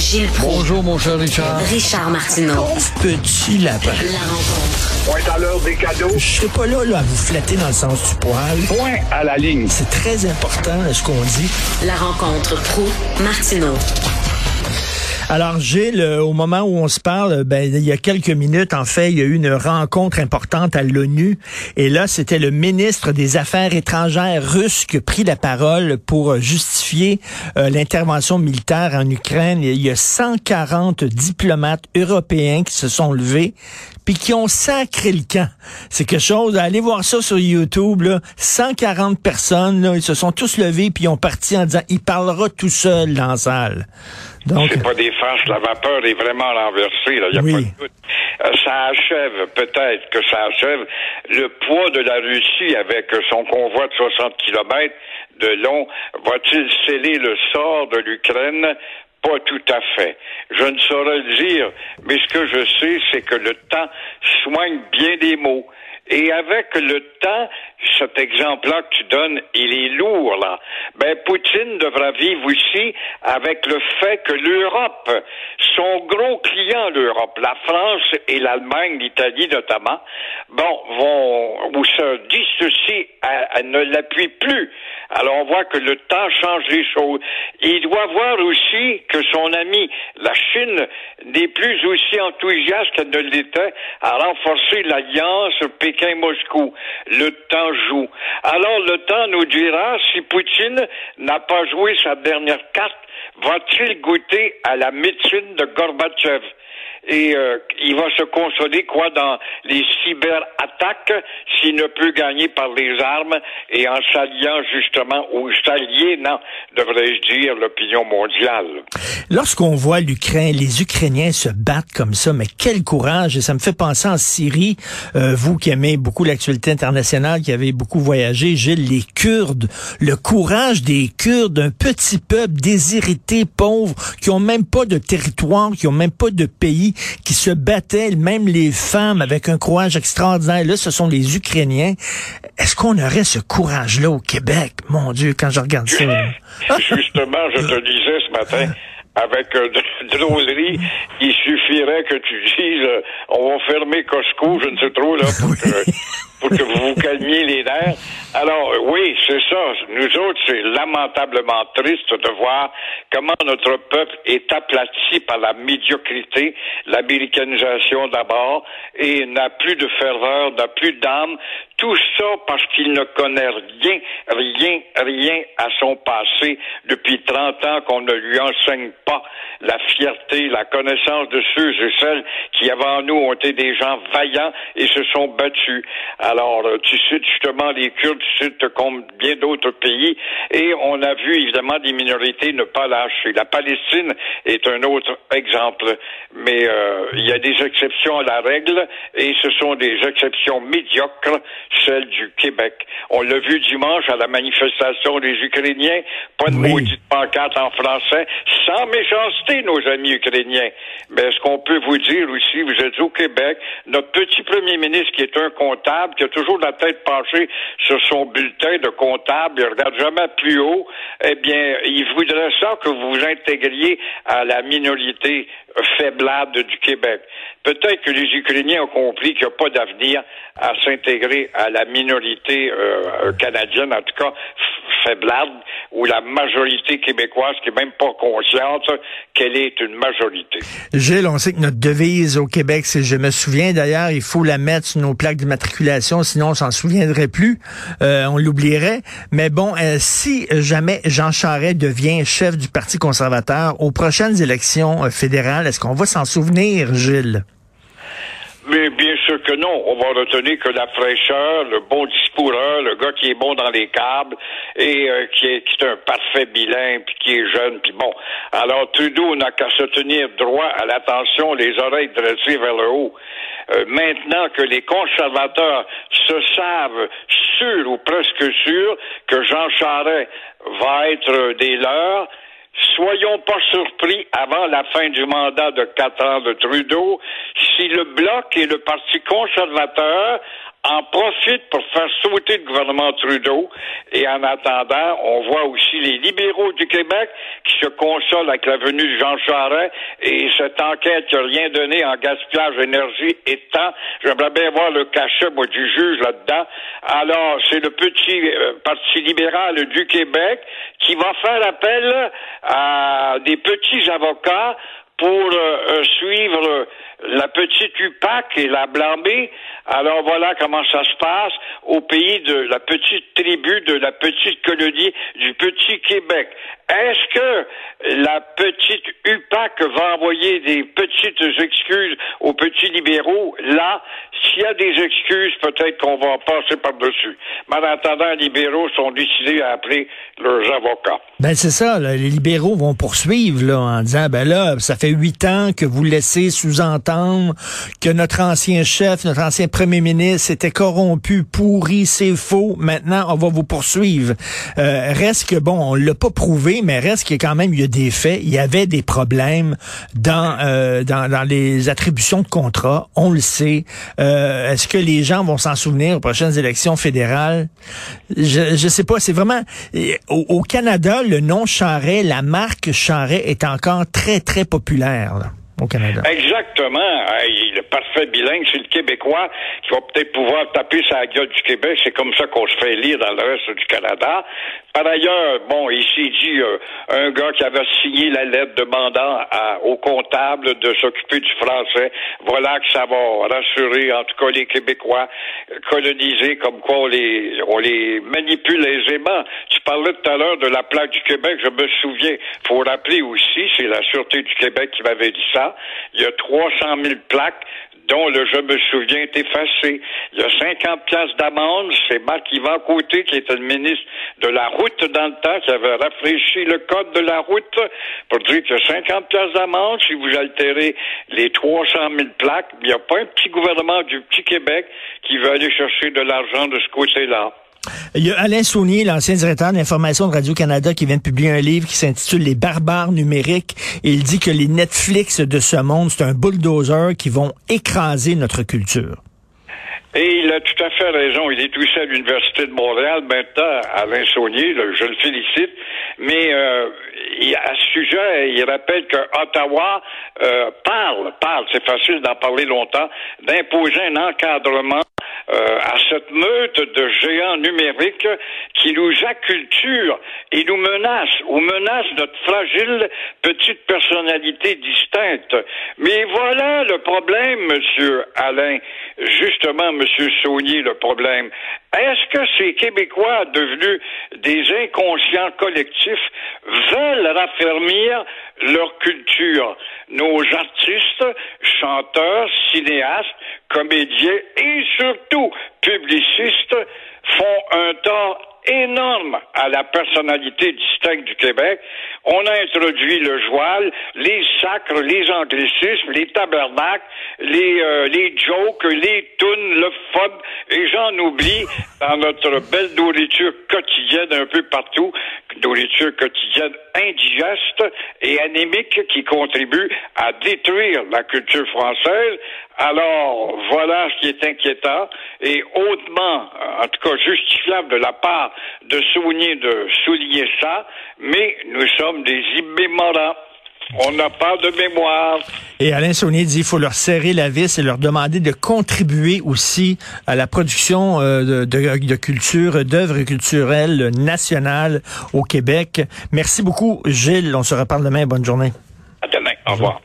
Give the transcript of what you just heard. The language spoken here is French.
Gilles Proulx. Bonjour, mon cher Richard. Richard Martineau. Pauvre petit lapin. La rencontre. Point à l'heure des cadeaux. Je serai pas là, là à vous flatter dans le sens du poil. Point à la ligne. C'est très important ce qu'on dit. La rencontre pro martineau Alors, Gilles, euh, au moment où on se parle, ben, il y a quelques minutes, en fait, il y a eu une rencontre importante à l'ONU. Et là, c'était le ministre des Affaires étrangères russe qui a pris la parole pour euh, justifier euh, l'intervention militaire en Ukraine. Il y a 140 diplomates européens qui se sont levés puis qui ont sacré le camp. C'est quelque chose, allez voir ça sur YouTube, là. 140 personnes, là, ils se sont tous levés puis ils ont parti en disant, il parlera tout seul dans la salle. Donc, C'est pas des farces, la vapeur est vraiment renversée, il n'y a Oui. pas de doute. Euh, Ça achève, peut-être que ça achève le poids de la Russie avec son convoi de 60 kilomètres de long. Va-t-il sceller le sort de l'Ukraine? Pas tout à fait. Je ne saurais le dire, mais ce que je sais, c'est que le temps soigne bien des mots. Et avec le temps, cet exemple-là que tu donnes, il est lourd, là. Ben, Poutine devra vivre aussi avec le fait que l'Europe, son gros client, l'Europe, la France et l'Allemagne, l'Italie notamment, bon, vont, ou se dissocient, à- à- ne l'appuient plus. Alors, on voit que le temps change les choses. Il doit voir aussi que son ami, la Chine, n'est plus aussi enthousiaste qu'elle ne l'était à renforcer l'alliance Pékin-Moscou. Le temps Alors, le temps nous dira si Poutine n'a pas joué sa dernière carte, va-t-il goûter à la médecine de Gorbatchev? Et euh, il va se consoler quoi dans les cyberattaques s'il ne peut gagner par les armes et en s'alliant justement ou s'aliénant, devrais-je dire, l'opinion mondiale. Lorsqu'on voit l'Ukraine, les Ukrainiens se battent comme ça, mais quel courage! Et ça me fait penser en Syrie, euh, vous qui aimez beaucoup l'actualité internationale, qui avez beaucoup voyagé, Gilles, les Kurdes, le courage des Kurdes, un petit peuple désirité, pauvre, qui ont même pas de territoire, qui ont même pas de pays, qui se battaient, même les femmes, avec un courage extraordinaire. Là, ce sont les Ukrainiens. Est-ce qu'on aurait ce courage-là au Québec? Mon Dieu, quand je regarde ça. Justement, je te disais ce matin, avec euh, de drôlerie, il suffirait que tu dises euh, on va fermer Costco, je ne sais trop, là, pour, que, pour que vous vous calmiez les nerfs. Alors, oui, c'est ça. Nous autres, c'est lamentablement triste de voir comment notre peuple est aplati par la médiocrité, l'américanisation d'abord, et n'a plus de ferveur, n'a plus d'âme. Tout ça parce qu'il ne connaît rien, rien, rien à son passé depuis 30 ans qu'on ne lui enseigne pas la fierté, la connaissance de ceux et celles qui avant nous ont été des gens vaillants et se sont battus. Euh, tu cites justement les Kurdes, tu cites comme bien d'autres pays, et on a vu évidemment des minorités ne pas lâcher. La Palestine est un autre exemple, mais euh, il y a des exceptions à la règle, et ce sont des exceptions médiocres, celles du Québec. On l'a vu dimanche à la manifestation des Ukrainiens, pas de Oui. maudite pancarte en français, sans méchanceté, nos amis ukrainiens. Mais est-ce qu'on peut vous dire aussi, vous êtes au Québec, notre petit premier ministre qui est un comptable, qui a toujours la tête penchée sur son bulletin de comptable, il regarde jamais plus haut, eh bien, il voudrait ça que vous vous intégriez à la minorité faiblade du Québec. Peut-être que les Ukrainiens ont compris qu'il n'y a pas d'avenir à s'intégrer à la minorité euh, canadienne, en tout cas faiblade, ou la majorité québécoise qui est même pas consciente qu'elle est une majorité. Gilles, on sait que notre devise au Québec, c'est je me souviens d'ailleurs, il faut la mettre sur nos plaques d'immatriculation, sinon on s'en souviendrait plus, euh, on l'oublierait. Mais bon, euh, si jamais Jean Charest devient chef du Parti conservateur aux prochaines élections euh, fédérales, est-ce qu'on va s'en souvenir, Gilles? Mais bien sûr que non. On va retenir que la fraîcheur, le bon discoureur, le gars qui est bon dans les câbles et euh, qui, est, qui est un parfait bilingue, puis qui est jeune, puis bon. Alors Trudeau n'a qu'à se tenir droit à l'attention, les oreilles dressées vers le haut. Euh, maintenant que les conservateurs se savent sûrs ou presque sûrs que Jean Charest va être des leurs, Soyons pas surpris avant la fin du mandat de quatre ans de Trudeau. Si le Bloc et le Parti conservateur en profitent pour faire sauter le gouvernement Trudeau. Et en attendant, on voit aussi les libéraux du Québec qui se consolent avec la venue de Jean Charest et cette enquête qui n'a rien donné en gaspillage d'énergie et temps. J'aimerais bien voir le cachet du juge là-dedans. Alors, c'est le petit euh, Parti libéral du Québec qui va faire appel à des petits avocats pour euh, euh, suivre la petite UPAC et la Blambée. Alors voilà comment ça se passe au pays de la petite tribu, de la petite colonie du petit Québec. Est-ce que la petite UPAC va envoyer des petites excuses aux petits libéraux? Là, s'il y a des excuses, peut-être qu'on va en passer par-dessus. Mais en attendant, les libéraux sont décidés à appeler leurs avocats. Ben c'est ça, là, les libéraux vont poursuivre là, en disant, ben là, ça fait huit ans que vous laissez sous-entendre que notre ancien chef, notre ancien premier ministre était corrompu, pourri, c'est faux. Maintenant, on va vous poursuivre. Euh, reste que, bon, on l'a pas prouvé, mais reste que quand même, il y a des faits. Il y avait des problèmes dans, euh, dans, les attributions de contrats. On le sait. Euh, Est-ce que les gens vont s'en souvenir aux prochaines élections fédérales? Je, je sais pas. C'est vraiment... Au, au Canada, le nom Charret, la marque Charret est encore très, très populaire. Exactement. Hey, le parfait bilingue, c'est le Québécois qui va peut-être pouvoir taper sa gueule du Québec. C'est comme ça qu'on se fait lire dans le reste du Canada. Par ailleurs, bon, il s'est dit euh, un gars qui avait signé la lettre demandant à, au comptable de s'occuper du français. Voilà que ça va rassurer, en tout cas, les Québécois colonisés, comme quoi on les, on les manipule aisément. Tu parlais tout à l'heure de la plaque du Québec, je me souviens. Faut rappeler aussi, c'est la Sûreté du Québec qui m'avait dit ça. Il y a 300 000 plaques dont le je me souviens est effacé. Il y a 50 pièces d'amende. C'est Marc-Yvan Côté, qui était le ministre de la route dans le temps, qui avait rafraîchi le code de la route pour dire qu'il y a 50 pièces d'amende si vous altérez les 300 000 plaques. Il n'y a pas un petit gouvernement du petit Québec qui veut aller chercher de l'argent de ce côté-là. Il y a Alain Saunier, l'ancien directeur d'information de Radio-Canada, qui vient de publier un livre qui s'intitule Les barbares numériques. Il dit que les Netflix de ce monde, c'est un bulldozer qui vont écraser notre culture. Et il a tout à fait raison. Il est aussi à l'Université de Montréal maintenant, Alain Saunier, je le félicite. Mais euh, à ce sujet, il rappelle que Ottawa euh, parle, parle, c'est facile d'en parler longtemps, d'imposer un encadrement euh, cette meute de géants numériques qui nous acculturent et nous menacent, ou menacent notre fragile petite personnalité distincte. Mais voilà le problème, Monsieur Alain. Justement, Monsieur Saunier, le problème. Est-ce que ces Québécois devenus des inconscients collectifs veulent raffermir leur culture? Nos artistes, chanteurs, cinéastes, comédiens et surtout publicistes font un tort énorme à la personnalité distincte du Québec. On a introduit le joual, les sacres, les anglicismes, les tabernacles, les, euh, les jokes, les tunes, le fun, et j'en oublie dans notre belle nourriture quotidienne un peu partout, nourriture quotidienne indigeste et anémique qui contribue à détruire la culture française. Alors, voilà ce qui est inquiétant et hautement, en tout cas justifiable de la part de souligner, de souligner ça, mais nous sommes des immémorants. On n'a pas de mémoire. Et Alain Saunier dit qu'il faut leur serrer la vis et leur demander de contribuer aussi à la production euh, de, de, de culture, d'œuvres culturelles nationales au Québec. Merci beaucoup, Gilles. On se reparle demain. Bonne journée. À demain. Au revoir.